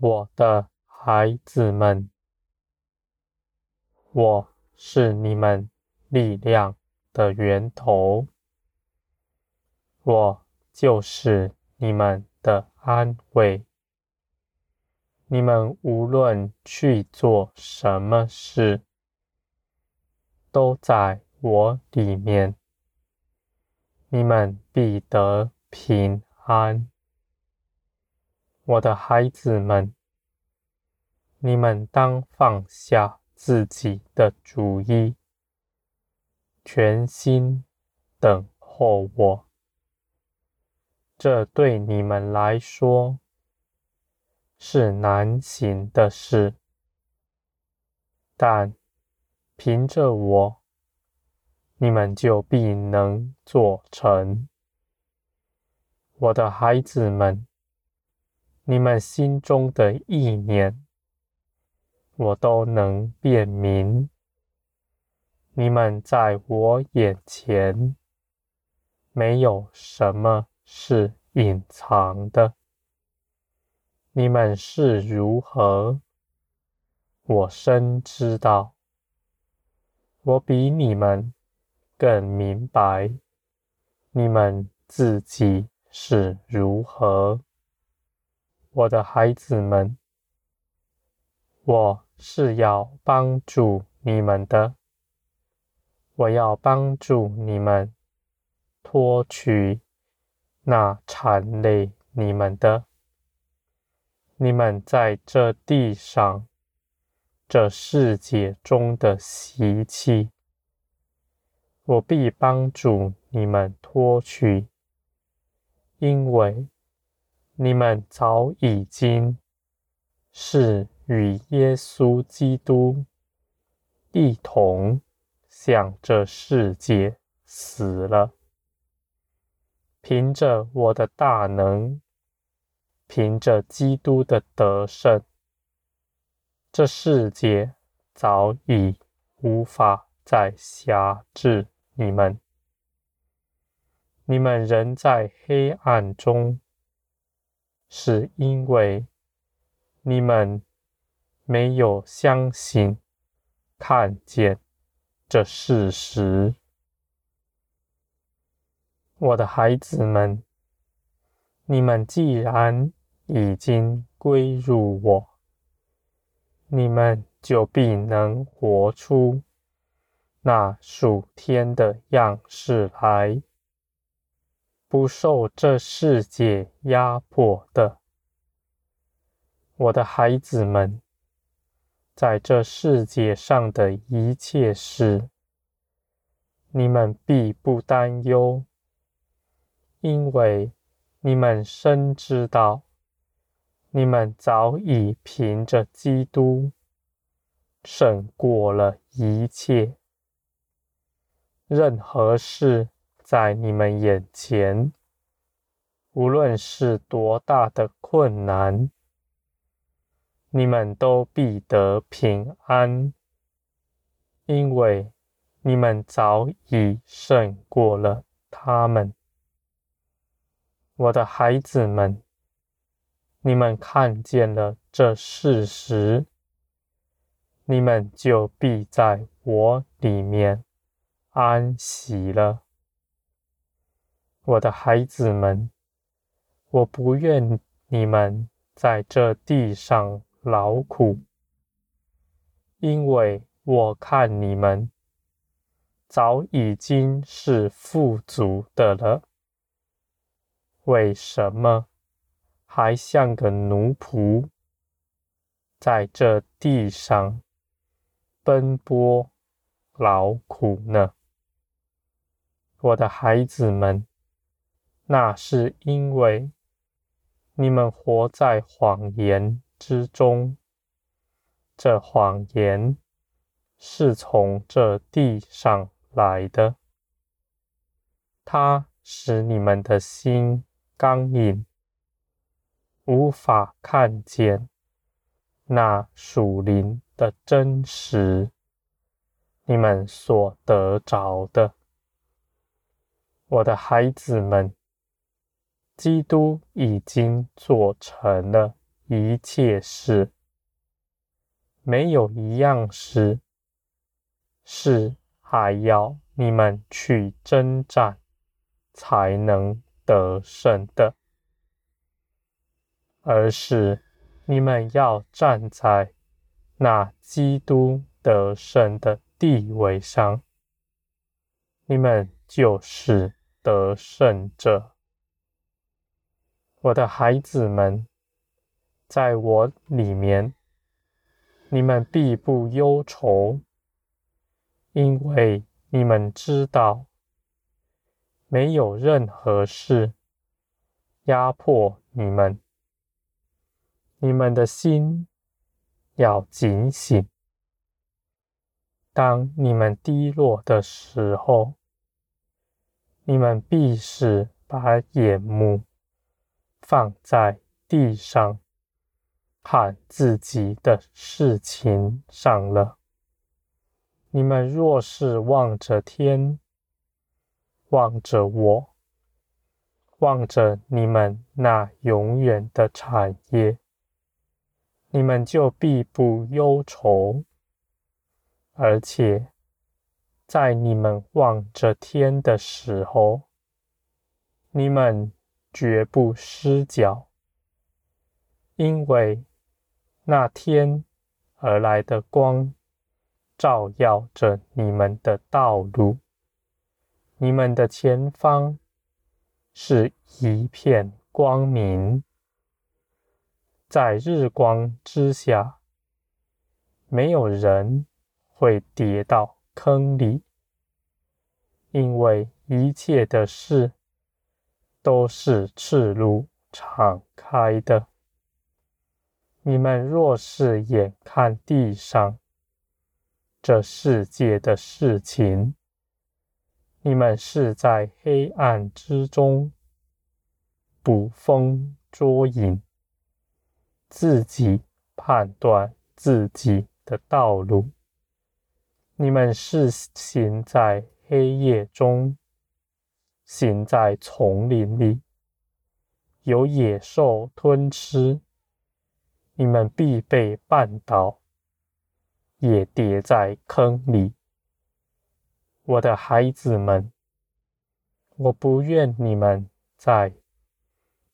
我的孩子们，我是你们力量的源头，我就是你们的安慰。你们无论去做什么事，都在我里面，你们必得平安。我的孩子们，你们当放下自己的主意，全心等候我。这对你们来说，是难行的事，但凭着我，你们就必能做成。我的孩子们，你们心中的意念，我都能辨明。你们在我眼前，没有什么是隐藏的。你们是如何，我深知道。我比你们更明白，你们自己是如何。我的孩子们，我是要帮助你们的。我要帮助你们脱去那缠累你们的。你们在这地上、这世界中的习气，我必帮助你们脱去，因为你们早已经是与耶稣基督一同向这世界死了，凭着我的大能。凭着基督的得胜，这世界早已无法再辖制你们。你们仍在黑暗中，是因为你们没有相信、看见这事实。我的孩子们，你们既然已经归入我，你们就必能活出那属天的样式来，不受这世界压迫的。我的孩子们，在这世界上的一切事，你们必不担忧，因为你们深知道。你们早已凭着基督胜过了一切，任何事在你们眼前，无论是多大的困难，你们都必得平安，因为你们早已胜过了他们。我的孩子们。你们看见了这事实，你们就必在我里面安息了。我的孩子们，我不愿你们在这地上劳苦，因为我看你们早已经是富足的了。为什么？还像个奴仆，在这地上奔波劳苦呢？我的孩子们，那是因为你们活在谎言之中，这谎言是从这地上来的，它使你们的心刚硬。无法看见那属灵的真实，你们所得着的，我的孩子们，基督已经做成了一切事，没有一样事是还要你们去征战才能得胜的，而是你们要站在那基督得胜的地位上，你们就是得胜者。我的孩子们，在我里面，你们必不忧愁，因为你们知道，没有任何事压迫你们。你们的心要警醒，当你们低落的时候，你们必是把眼目。放在地上，看自己的事情上了。你们若是望着天，望着我，望着你们那永远的产业，你们就必不忧愁，而且在你们望着天的时候，你们。绝不失脚，因为那天而来的光照耀着你们的道路，你们的前方是一片光明，在日光之下，没有人会跌到坑里，因为一切的事。都是赤露敞开的。你们若是眼看地上这世界的事情，你们是在黑暗之中捕风捉影，自己判断自己的道路。你们是行在黑夜中。行在丛林里，有野兽吞吃，你们必被绊倒，也跌在坑里。我的孩子们，我不愿你们在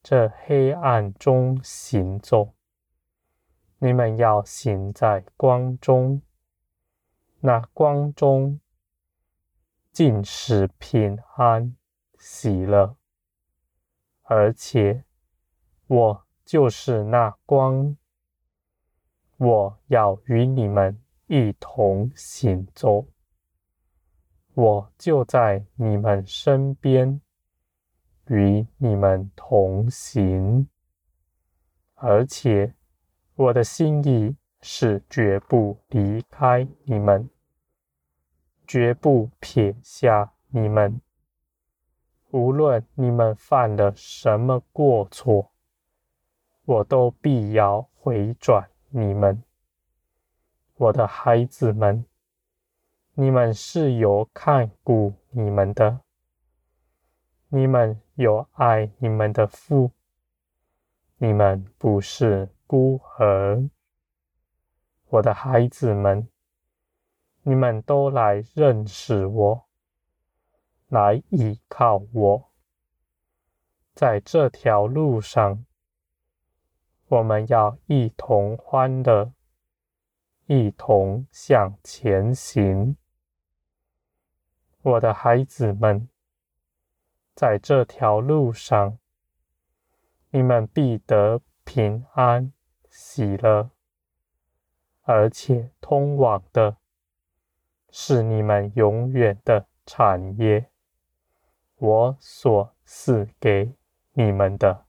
这黑暗中行走，你们要行在光中，那光中尽是平安。喜乐，而且我就是那光，我要与你们一同行走，我就在你们身边，与你们同行，而且我的心意是绝不离开你们，绝不撇下你们。无论你们犯了什么过错，我都必要回转你们，我的孩子们。你们是有看顾你们的，你们有爱你们的父，你们不是孤儿，我的孩子们。你们都来认识我。来依靠我，在这条路上，我们要一同欢乐，一同向前行。我的孩子们，在这条路上，你们必得平安、喜乐，而且通往的是你们永远的产业。我所赐给你们的。